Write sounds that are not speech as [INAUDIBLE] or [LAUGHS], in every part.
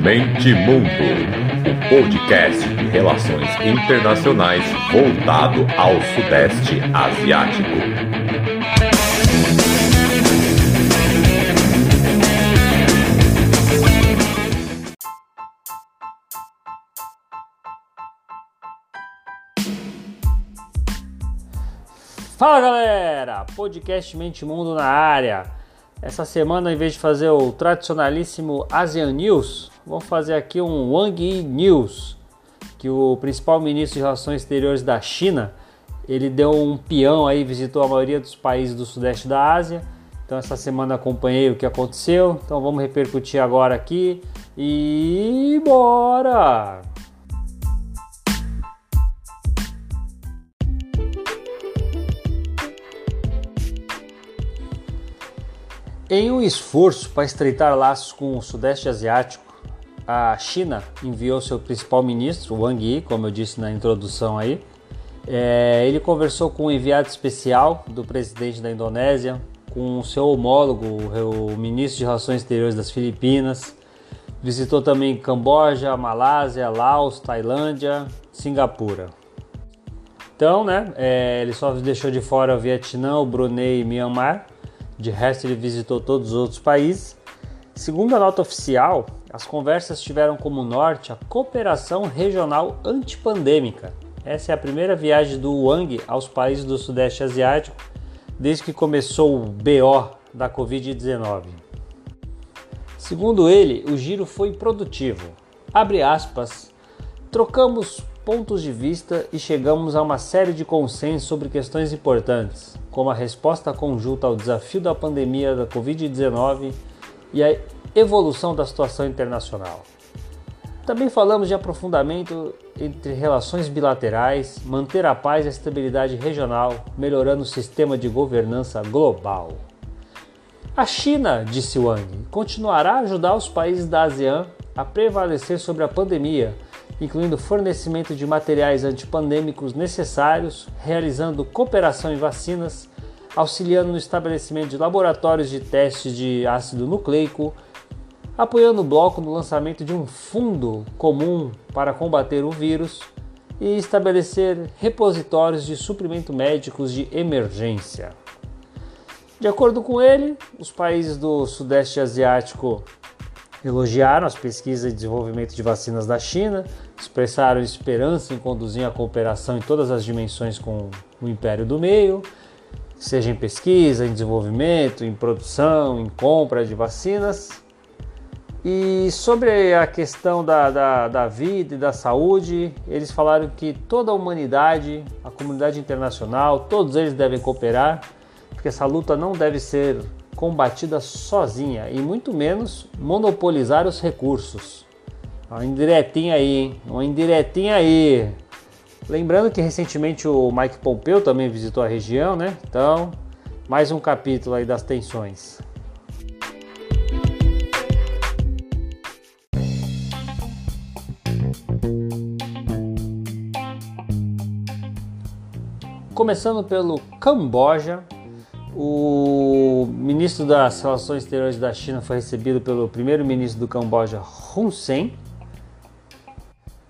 Mente Mundo, o podcast de relações internacionais voltado ao Sudeste Asiático. Fala galera, podcast Mente Mundo na área. Essa semana, em vez de fazer o tradicionalíssimo ASEAN News, vamos fazer aqui um Wang Yi News, que o principal ministro de Relações Exteriores da China, ele deu um peão aí, visitou a maioria dos países do sudeste da Ásia. Então essa semana acompanhei o que aconteceu, então vamos repercutir agora aqui e bora! Em um esforço para estreitar laços com o Sudeste Asiático, a China enviou seu principal ministro, Wang Yi, como eu disse na introdução aí. É, ele conversou com o enviado especial do presidente da Indonésia, com o seu homólogo, o ministro de Relações Exteriores das Filipinas. Visitou também Camboja, Malásia, Laos, Tailândia, Singapura. Então, né, é, ele só deixou de fora o Vietnã, o Brunei e Myanmar. De resto, ele visitou todos os outros países. Segundo a nota oficial, as conversas tiveram como norte a cooperação regional antipandêmica. Essa é a primeira viagem do Wang aos países do Sudeste Asiático desde que começou o BO da Covid-19. Segundo ele, o giro foi produtivo. Abre aspas, trocamos pontos de vista e chegamos a uma série de consensos sobre questões importantes, como a resposta conjunta ao desafio da pandemia da Covid-19 e a evolução da situação internacional. Também falamos de aprofundamento entre relações bilaterais, manter a paz e a estabilidade regional, melhorando o sistema de governança global. A China, disse Wang, continuará a ajudar os países da ASEAN a prevalecer sobre a pandemia incluindo fornecimento de materiais antipandêmicos necessários, realizando cooperação em vacinas, auxiliando no estabelecimento de laboratórios de testes de ácido nucleico, apoiando o bloco no lançamento de um fundo comum para combater o vírus e estabelecer repositórios de suprimento médicos de emergência. De acordo com ele, os países do Sudeste Asiático elogiaram as pesquisas e desenvolvimento de vacinas da China, expressaram esperança em conduzir a cooperação em todas as dimensões com o Império do Meio, seja em pesquisa, em desenvolvimento, em produção, em compra de vacinas. E sobre a questão da, da, da vida e da saúde, eles falaram que toda a humanidade, a comunidade internacional, todos eles devem cooperar, porque essa luta não deve ser combatida sozinha e muito menos monopolizar os recursos. Uma indiretinha aí, hein? Uma indiretinha aí. Lembrando que recentemente o Mike Pompeu também visitou a região, né? Então, mais um capítulo aí das tensões. Começando pelo Camboja, o ministro das Relações Exteriores da China foi recebido pelo primeiro-ministro do Camboja, Hun Sen,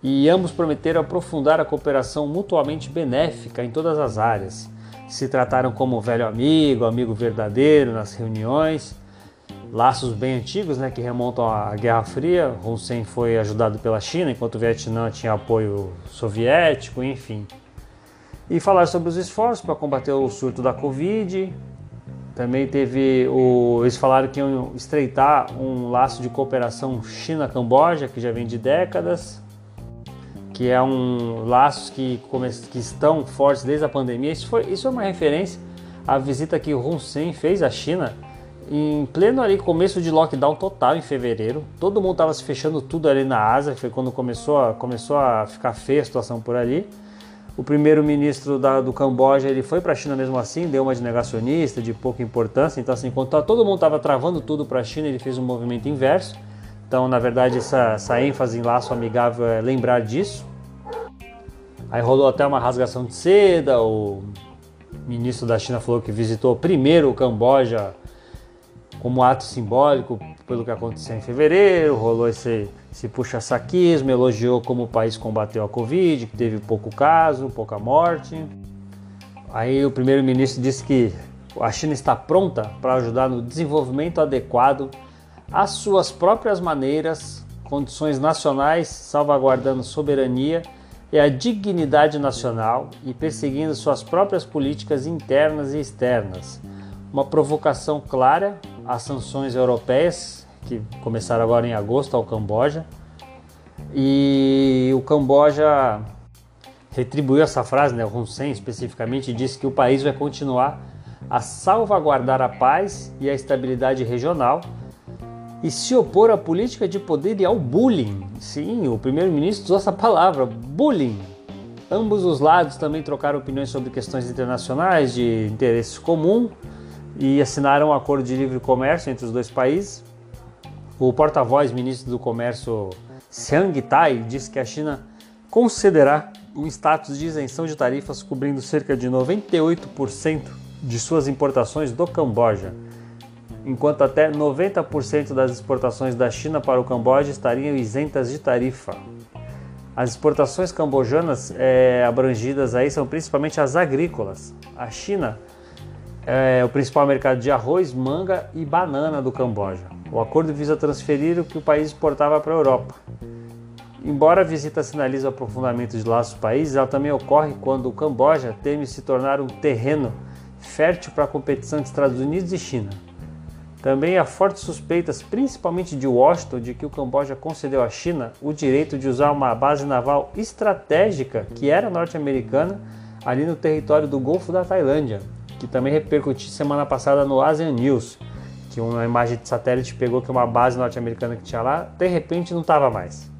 e ambos prometeram aprofundar a cooperação mutuamente benéfica em todas as áreas. Se trataram como velho amigo, amigo verdadeiro nas reuniões, laços bem antigos né, que remontam à Guerra Fria. Hun Sen foi ajudado pela China, enquanto o Vietnã tinha apoio soviético, enfim. E falar sobre os esforços para combater o surto da Covid, também teve o. Eles falaram que iam estreitar um laço de cooperação China-Camboja, que já vem de décadas, que é um laço que, que estão fortes desde a pandemia. Isso foi, isso é uma referência à visita que Hun Sen fez à China em pleno ali começo de lockdown total em fevereiro. Todo mundo estava se fechando tudo ali na Ásia, foi quando começou a, começou a ficar feia a situação por ali. O primeiro-ministro do Camboja ele foi para a China mesmo assim, deu uma de negacionista, de pouca importância. Então, assim, enquanto todo mundo estava travando tudo para a China, ele fez um movimento inverso. Então, na verdade, essa, essa ênfase em laço amigável é lembrar disso. Aí rolou até uma rasgação de seda. O ministro da China falou que visitou primeiro o Camboja como ato simbólico pelo que aconteceu em fevereiro, rolou esse, esse puxa-saquismo, elogiou como o país combateu a Covid, que teve pouco caso, pouca morte. Aí o primeiro-ministro disse que a China está pronta para ajudar no desenvolvimento adequado às suas próprias maneiras, condições nacionais, salvaguardando soberania e a dignidade nacional e perseguindo suas próprias políticas internas e externas. Uma provocação clara às sanções europeias, que começaram agora em agosto ao Camboja. E o Camboja retribuiu essa frase, né? Hun Sen especificamente disse que o país vai continuar a salvaguardar a paz e a estabilidade regional e se opor à política de poder e ao bullying. Sim, o primeiro-ministro usou essa palavra, bullying. Ambos os lados também trocaram opiniões sobre questões internacionais de interesse comum e assinaram um acordo de livre comércio entre os dois países. O porta-voz ministro do Comércio Xiang Tai disse que a China concederá um status de isenção de tarifas cobrindo cerca de 98% de suas importações do Camboja enquanto até 90% das exportações da China para o Camboja estariam isentas de tarifa. As exportações cambojanas é, abrangidas aí são principalmente as agrícolas. A China é o principal mercado de arroz, manga e banana do Camboja. O acordo visa transferir o que o país exportava para a Europa. Embora a visita sinalize o aprofundamento de laços países, ela também ocorre quando o Camboja teme se tornar um terreno fértil para a competição entre Estados Unidos e China. Também há fortes suspeitas, principalmente de Washington, de que o Camboja concedeu à China o direito de usar uma base naval estratégica que era norte-americana ali no território do Golfo da Tailândia, que também repercutiu semana passada no ASEAN News, que uma imagem de satélite pegou que uma base norte-americana que tinha lá, de repente não estava mais.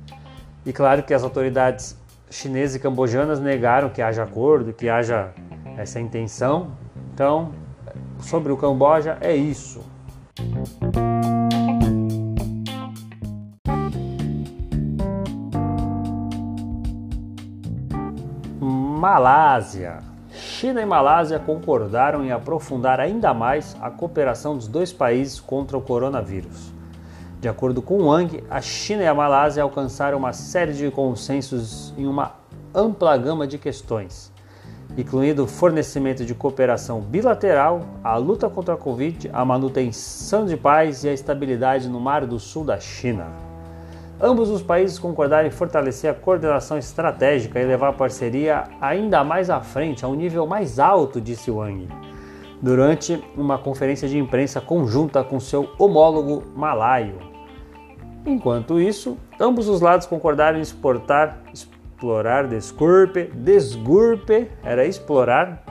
E claro que as autoridades chinesas e cambojanas negaram que haja acordo, que haja essa intenção. Então, sobre o Camboja é isso. Malásia. China e Malásia concordaram em aprofundar ainda mais a cooperação dos dois países contra o coronavírus. De acordo com Wang, a China e a Malásia alcançaram uma série de consensos em uma ampla gama de questões, incluindo o fornecimento de cooperação bilateral, a luta contra a Covid, a manutenção de paz e a estabilidade no Mar do Sul da China. Ambos os países concordaram em fortalecer a coordenação estratégica e levar a parceria ainda mais à frente, a um nível mais alto, disse Wang, durante uma conferência de imprensa conjunta com seu homólogo malaio. Enquanto isso, ambos os lados concordaram em exportar explorar, desculpe, desgurpe, era explorar.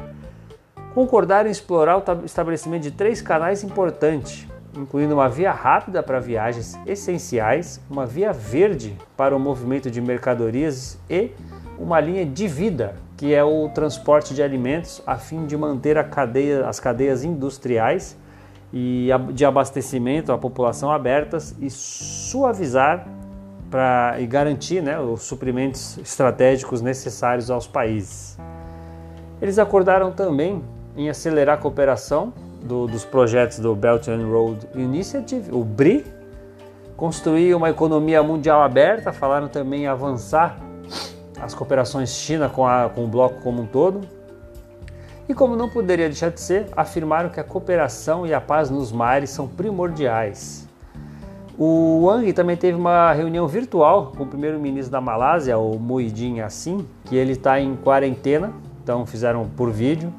Concordar em explorar o estabelecimento de três canais importantes, incluindo uma via rápida para viagens essenciais, uma via verde para o movimento de mercadorias e uma linha de vida, que é o transporte de alimentos, a fim de manter cadeia, as cadeias industriais e de abastecimento à população abertas e suavizar para e garantir né, os suprimentos estratégicos necessários aos países. Eles acordaram também em acelerar a cooperação do, dos projetos do Belt and Road Initiative, o BRI, construir uma economia mundial aberta, falaram também em avançar as cooperações China com, a, com o bloco como um todo. E como não poderia deixar de ser, afirmaram que a cooperação e a paz nos mares são primordiais. O Wang também teve uma reunião virtual com o primeiro-ministro da Malásia, o Muhyiddin Yassin, que ele está em quarentena, então fizeram por vídeo.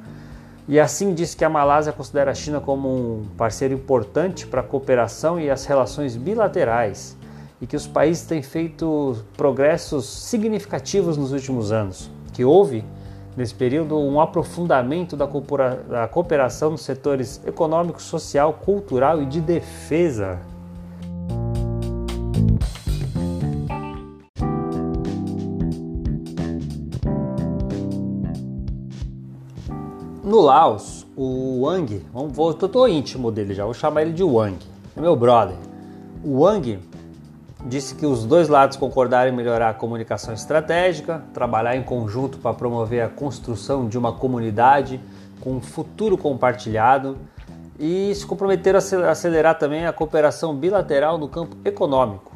E assim disse que a Malásia considera a China como um parceiro importante para a cooperação e as relações bilaterais e que os países têm feito progressos significativos nos últimos anos, que houve nesse período um aprofundamento da cooperação nos setores econômico, social, cultural e de defesa Laos, o Wang, vamos, vou, eu tô íntimo dele já, vou chamar ele de Wang, é meu brother. O Wang disse que os dois lados concordaram em melhorar a comunicação estratégica, trabalhar em conjunto para promover a construção de uma comunidade com um futuro compartilhado e se comprometeram a acelerar também a cooperação bilateral no campo econômico.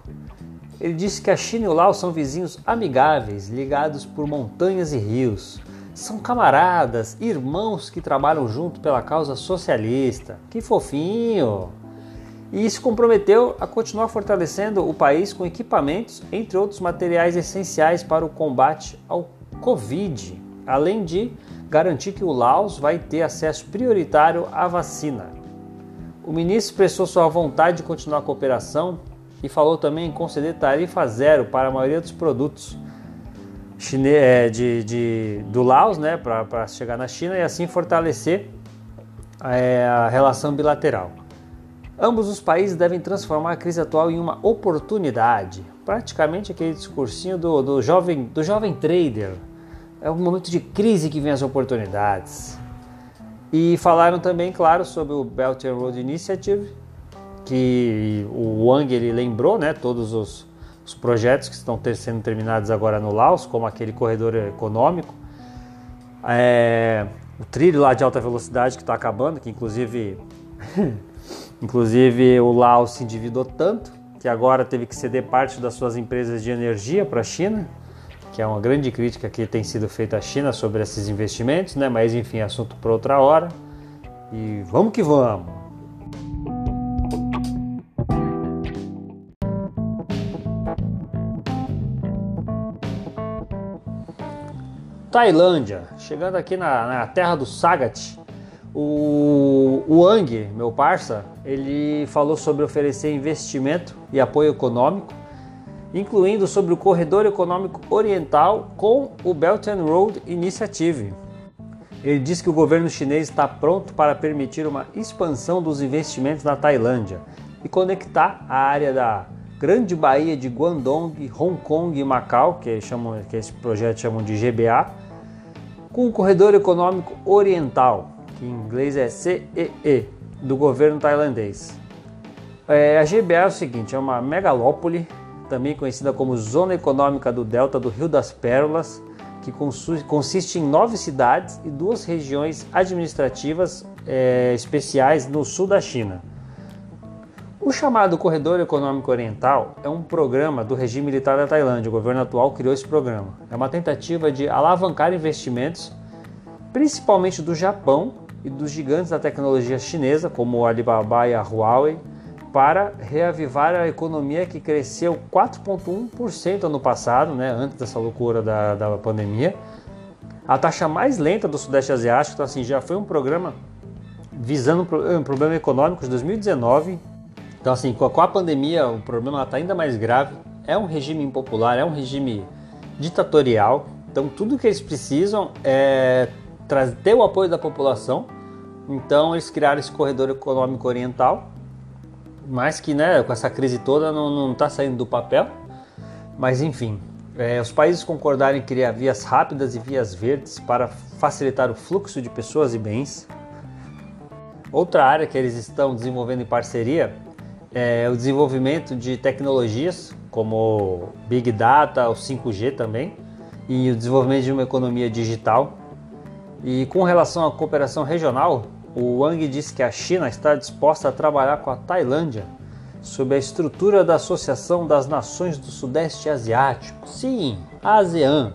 Ele disse que a China e o Laos são vizinhos amigáveis, ligados por montanhas e rios. São camaradas, irmãos que trabalham junto pela causa socialista. Que fofinho! E se comprometeu a continuar fortalecendo o país com equipamentos, entre outros materiais essenciais para o combate ao Covid, além de garantir que o Laos vai ter acesso prioritário à vacina. O ministro expressou sua vontade de continuar a cooperação e falou também em conceder tarifa zero para a maioria dos produtos chine é, de, de, do Laos né, para chegar na China e assim fortalecer é, a relação bilateral. Ambos os países devem transformar a crise atual em uma oportunidade, praticamente aquele discursinho do, do, jovem, do jovem trader. É um momento de crise que vem as oportunidades. E falaram também, claro, sobre o Belt and Road Initiative, que o Wang ele lembrou, né, todos os, os projetos que estão sendo terminados agora no Laos, como aquele corredor econômico, é, o trilho lá de alta velocidade que está acabando, que inclusive, [LAUGHS] inclusive o Laos se endividou tanto que agora teve que ceder parte das suas empresas de energia para a China, que é uma grande crítica que tem sido feita à China sobre esses investimentos, né? Mas enfim, assunto para outra hora. E vamos que vamos. Tailândia, chegando aqui na, na terra do Sagat, o, Wang, meu parça, ele falou sobre oferecer investimento e apoio econômico, incluindo sobre o corredor econômico oriental com o Belt and Road Initiative. Ele disse que o governo chinês está pronto para permitir uma expansão dos investimentos na Tailândia e conectar a área da Grande Baía de Guangdong, Hong Kong e Macau, que, chamam, que esse projeto chamam de GBA, com o Corredor Econômico Oriental, que em inglês é CEE, do governo tailandês. É, a GBA é o seguinte, é uma megalópole, também conhecida como Zona Econômica do Delta do Rio das Pérolas, que consiste em nove cidades e duas regiões administrativas é, especiais no sul da China. O chamado Corredor Econômico Oriental é um programa do regime militar da Tailândia. O governo atual criou esse programa. É uma tentativa de alavancar investimentos, principalmente do Japão e dos gigantes da tecnologia chinesa, como o Alibaba e a Huawei, para reavivar a economia que cresceu 4,1% ano passado, né, antes dessa loucura da, da pandemia. A taxa mais lenta do Sudeste Asiático, então, assim, já foi um programa visando um problema econômico de 2019 então, assim, com a pandemia, o problema está ainda mais grave. É um regime impopular, é um regime ditatorial. Então, tudo que eles precisam é ter o apoio da população. Então, eles criaram esse corredor econômico oriental, mas que, né, com essa crise toda, não está saindo do papel. Mas, enfim, é, os países concordaram em criar vias rápidas e vias verdes para facilitar o fluxo de pessoas e bens. Outra área que eles estão desenvolvendo em parceria é, o desenvolvimento de tecnologias como Big Data, o 5G também, e o desenvolvimento de uma economia digital. E com relação à cooperação regional, o Wang disse que a China está disposta a trabalhar com a Tailândia sob a estrutura da Associação das Nações do Sudeste Asiático, sim, ASEAN,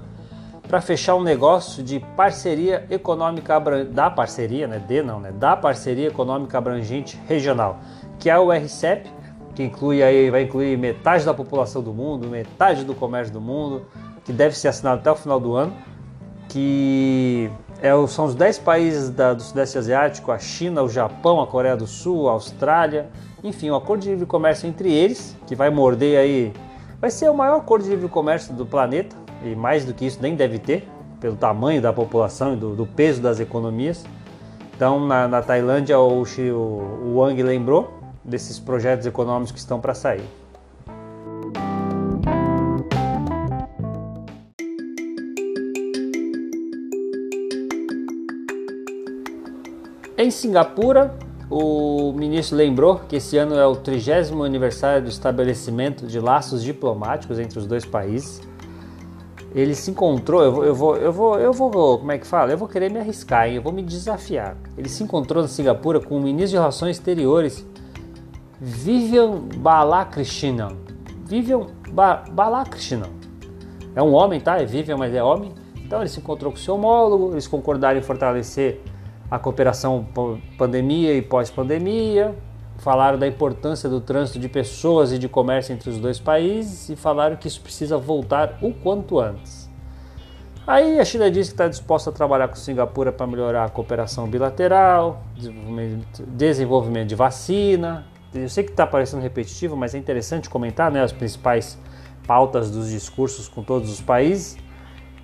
para fechar um negócio de parceria econômica da parceria, né, de não, né, da parceria econômica abrangente regional que é o RCEP, que inclui aí, vai incluir metade da população do mundo, metade do comércio do mundo, que deve ser assinado até o final do ano, que é, são os 10 países da, do Sudeste Asiático, a China, o Japão, a Coreia do Sul, a Austrália, enfim, um acordo de livre comércio entre eles, que vai morder aí, vai ser o maior acordo de livre comércio do planeta, e mais do que isso nem deve ter, pelo tamanho da população e do, do peso das economias. Então, na, na Tailândia, o, o, o Wang lembrou desses projetos econômicos que estão para sair. Em Singapura, o ministro lembrou que esse ano é o 30 aniversário do estabelecimento de laços diplomáticos entre os dois países. ele se encontrou, eu vou, eu vou, eu vou, eu vou, como é que fala? Eu vou querer me arriscar, hein? eu vou me desafiar. Ele se encontrou na Singapura com o ministro de Relações Exteriores, Vivian Balakrishnan. Vivian ba Balakrishnan. É um homem, tá? É Vivian, mas é homem. Então ele se encontrou com seu homólogo, eles concordaram em fortalecer a cooperação pandemia e pós-pandemia, falaram da importância do trânsito de pessoas e de comércio entre os dois países e falaram que isso precisa voltar o quanto antes. Aí a China disse que está disposta a trabalhar com Singapura para melhorar a cooperação bilateral, desenvolvimento de vacina. Eu sei que está parecendo repetitivo, mas é interessante comentar né, as principais pautas dos discursos com todos os países.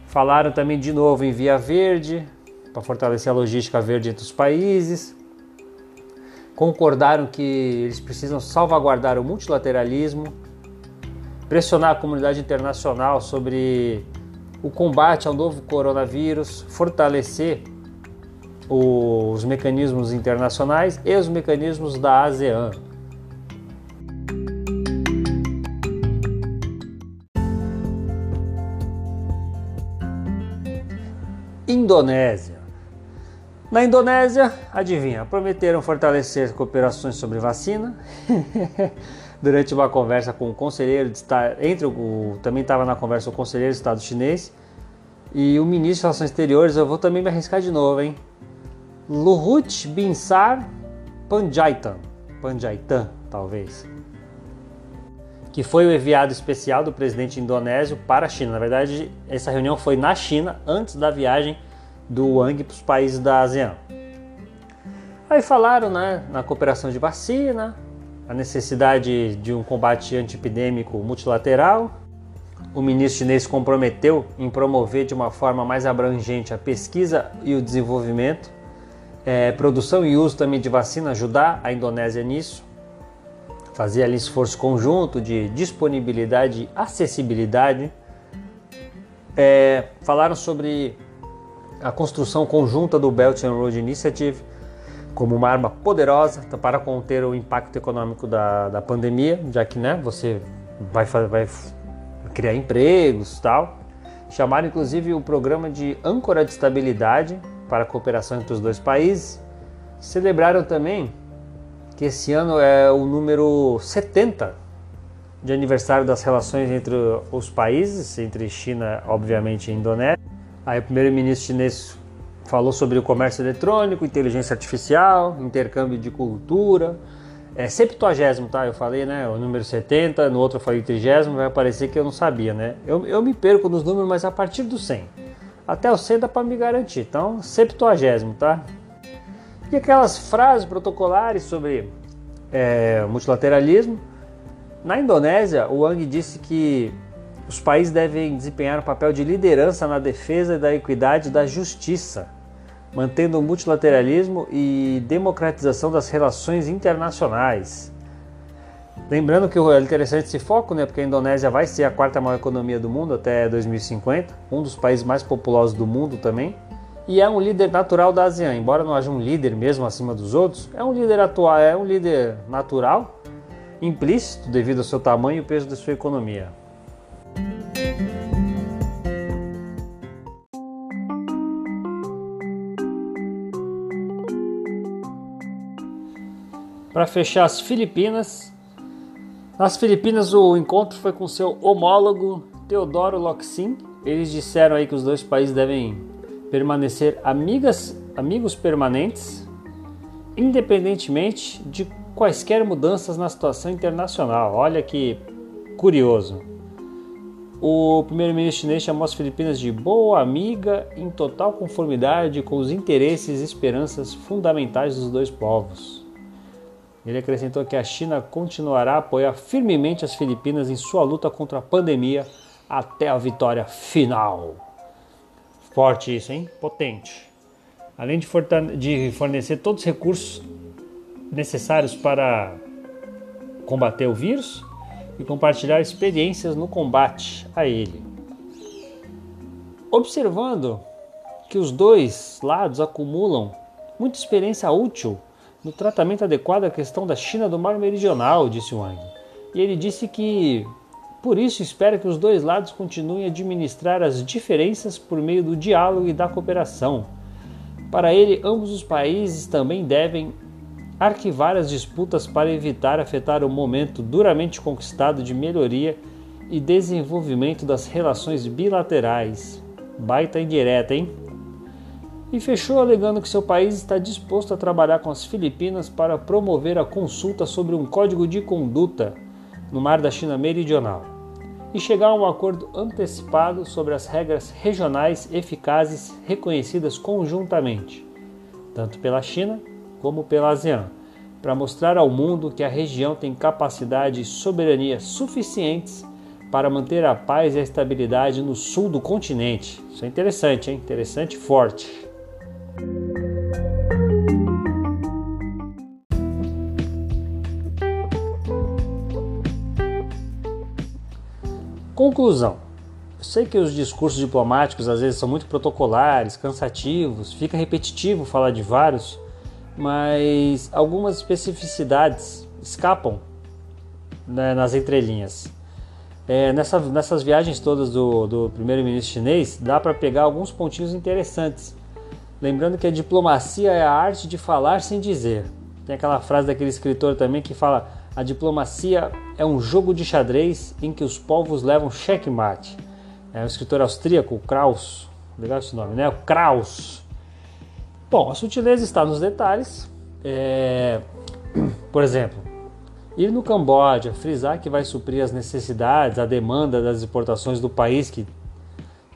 Falaram também de novo em Via Verde, para fortalecer a logística verde entre os países concordaram que eles precisam salvaguardar o multilateralismo, pressionar a comunidade internacional sobre o combate ao novo coronavírus, fortalecer os mecanismos internacionais e os mecanismos da ASEAN. Indonésia. Na Indonésia, adivinha, prometeram fortalecer cooperações sobre vacina. [LAUGHS] Durante uma conversa com o conselheiro de Estado, entre o, também estava na conversa o conselheiro de Estado chinês e o ministro de Relações Exteriores, eu vou também me arriscar de novo, hein? Luhut Binsar Panjaitan, Panjaitan, talvez, que foi o enviado especial do presidente indonésio para a China. Na verdade, essa reunião foi na China antes da viagem do Wang para os países da ASEAN. Aí falaram né, na cooperação de vacina, a necessidade de um combate antiepidêmico multilateral. O ministro chinês se comprometeu em promover de uma forma mais abrangente a pesquisa e o desenvolvimento, é, produção e uso também de vacina, ajudar a Indonésia nisso, fazer ali esforço conjunto de disponibilidade e acessibilidade. É, falaram sobre a construção conjunta do Belt and Road Initiative como uma arma poderosa para conter o impacto econômico da, da pandemia, já que né, você vai, vai criar empregos tal. Chamaram inclusive o programa de âncora de estabilidade para a cooperação entre os dois países. Celebraram também que esse ano é o número 70 de aniversário das relações entre os países, entre China, obviamente, e Indonésia. Aí o primeiro-ministro chinês falou sobre o comércio eletrônico, inteligência artificial, intercâmbio de cultura. É septuagésimo, tá? Eu falei, né? O número 70, no outro eu falei trigésimo, vai aparecer que eu não sabia, né? Eu, eu me perco nos números, mas a partir do 100. Até o 100 dá para me garantir. Então, septuagésimo, tá? E aquelas frases protocolares sobre é, multilateralismo. Na Indonésia, o Wang disse que os países devem desempenhar um papel de liderança na defesa da equidade e da justiça, mantendo o multilateralismo e democratização das relações internacionais. Lembrando que é interessante esse foco, né, porque a Indonésia vai ser a quarta maior economia do mundo até 2050, um dos países mais populosos do mundo também, e é um líder natural da ASEAN. Embora não haja um líder mesmo acima dos outros, é um líder atual, é um líder natural, implícito devido ao seu tamanho e o peso da sua economia. Para fechar as Filipinas, nas Filipinas o encontro foi com seu homólogo Teodoro Locsin. Eles disseram aí que os dois países devem permanecer amigas, amigos permanentes, independentemente de quaisquer mudanças na situação internacional. Olha que curioso. O primeiro-ministro chinês chamou as Filipinas de boa amiga em total conformidade com os interesses e esperanças fundamentais dos dois povos. Ele acrescentou que a China continuará a apoiar firmemente as Filipinas em sua luta contra a pandemia até a vitória final. Forte isso, hein? Potente. Além de, de fornecer todos os recursos necessários para combater o vírus, e compartilhar experiências no combate a ele. Observando que os dois lados acumulam muita experiência útil no tratamento adequado à questão da China do Mar Meridional, disse Wang. E ele disse que Por isso, espera que os dois lados continuem a administrar as diferenças por meio do diálogo e da cooperação. Para ele, ambos os países também devem arquivar as disputas para evitar afetar o momento duramente conquistado de melhoria e desenvolvimento das relações bilaterais. Baita indireta, hein? E fechou alegando que seu país está disposto a trabalhar com as Filipinas para promover a consulta sobre um código de conduta no mar da China Meridional e chegar a um acordo antecipado sobre as regras regionais eficazes reconhecidas conjuntamente, tanto pela China como pela ASEAN, para mostrar ao mundo que a região tem capacidade e soberania suficientes para manter a paz e a estabilidade no sul do continente. Isso é interessante, hein? Interessante e forte. Conclusão. Eu sei que os discursos diplomáticos às vezes são muito protocolares, cansativos, fica repetitivo falar de vários, mas algumas especificidades escapam né, nas entrelinhas. É, nessa, nessas viagens todas do, do primeiro-ministro chinês, dá para pegar alguns pontinhos interessantes. Lembrando que a diplomacia é a arte de falar sem dizer. Tem aquela frase daquele escritor também que fala: a diplomacia é um jogo de xadrez em que os povos levam checkmate. É um escritor austríaco, Kraus. Legal esse nome, né? Kraus. Bom, a sutileza está nos detalhes. É... [CLEARS THROAT] Por exemplo, Ir no Camboja, frisar que vai suprir as necessidades, a demanda das exportações do país que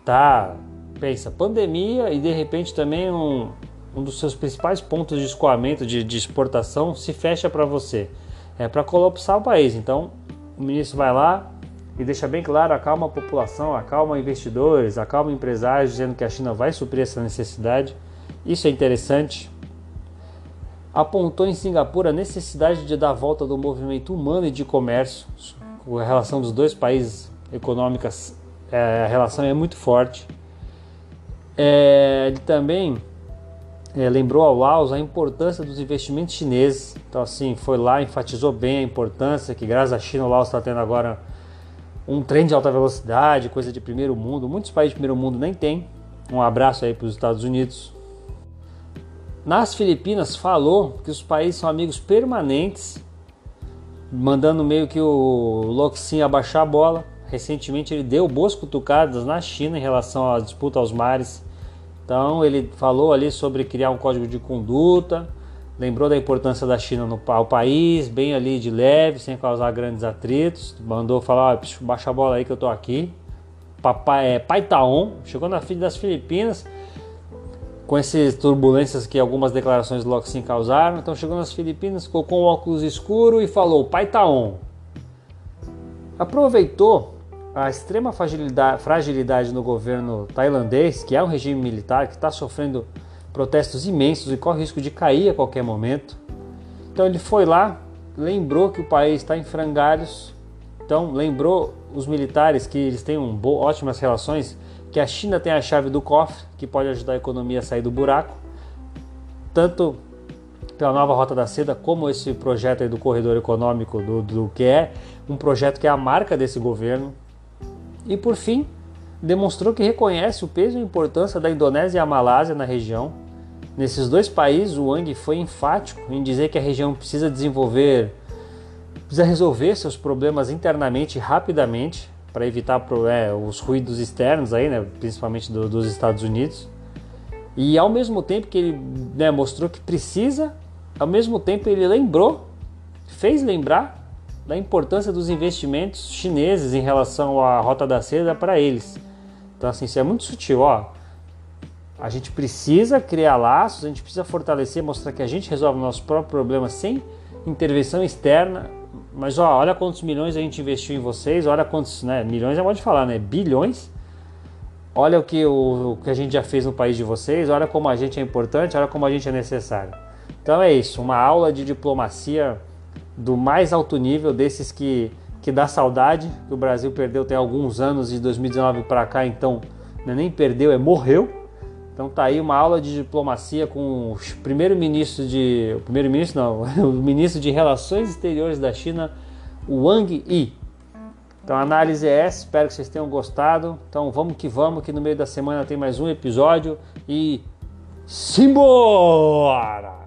tá, pensa, pandemia e de repente também um, um dos seus principais pontos de escoamento de, de exportação se fecha para você. É para colapsar o país. Então, o ministro vai lá e deixa bem claro, acalma a população, acalma investidores, acalma empresários, dizendo que a China vai suprir essa necessidade. Isso é interessante apontou em Singapura a necessidade de dar volta do movimento humano e de comércio. A relação dos dois países econômicas, é, a relação é muito forte. É, ele também é, lembrou ao Laos a importância dos investimentos chineses. Então, assim, foi lá, enfatizou bem a importância que, graças à China, o Laos está tendo agora um trem de alta velocidade, coisa de primeiro mundo. Muitos países de primeiro mundo nem têm. Um abraço aí para os Estados Unidos. Nas Filipinas falou que os países são amigos permanentes, mandando meio que o Loxin abaixar a bola. Recentemente ele deu boas cutucadas na China em relação à disputa aos mares. Então ele falou ali sobre criar um código de conduta, lembrou da importância da China no ao país, bem ali de leve, sem causar grandes atritos. Mandou falar, baixa a bola aí que eu tô aqui. Papai é Taon, chegou na filha das Filipinas com essas turbulências que algumas declarações do Loxin causaram. Então chegou nas Filipinas, colocou um óculos escuro e falou: Pai tá on. Aproveitou a extrema fragilidade, fragilidade no governo tailandês, que é um regime militar que está sofrendo protestos imensos e corre risco de cair a qualquer momento. Então ele foi lá, lembrou que o país está em frangalhos, então lembrou os militares que eles têm um ótimas relações que a China tem a chave do cofre, que pode ajudar a economia a sair do buraco, tanto pela nova Rota da Seda, como esse projeto do corredor econômico do, do que é um projeto que é a marca desse governo. E por fim, demonstrou que reconhece o peso e importância da Indonésia e a Malásia na região. Nesses dois países, o Wang foi enfático em dizer que a região precisa desenvolver, precisa resolver seus problemas internamente rapidamente, para evitar é, os ruídos externos aí, né, principalmente do, dos Estados Unidos. E ao mesmo tempo que ele né, mostrou que precisa, ao mesmo tempo ele lembrou, fez lembrar da importância dos investimentos chineses em relação à Rota da Seda para eles. Então assim, isso é muito sutil, ó. A gente precisa criar laços, a gente precisa fortalecer, mostrar que a gente resolve nossos próprios problemas sem intervenção externa mas ó, olha quantos milhões a gente investiu em vocês, olha quantos, né? Milhões é modo de falar, né? Bilhões. Olha o que, o, o que a gente já fez no país de vocês, olha como a gente é importante, olha como a gente é necessário. Então é isso, uma aula de diplomacia do mais alto nível, desses que, que dá saudade, que o Brasil perdeu tem alguns anos, de 2019 para cá, então né, nem perdeu, é morreu. Então tá aí uma aula de diplomacia com o primeiro-ministro de. O primeiro-ministro não, [LAUGHS] o ministro de Relações Exteriores da China, Wang Yi. Então a análise é essa, espero que vocês tenham gostado. Então vamos que vamos, que no meio da semana tem mais um episódio e simbora!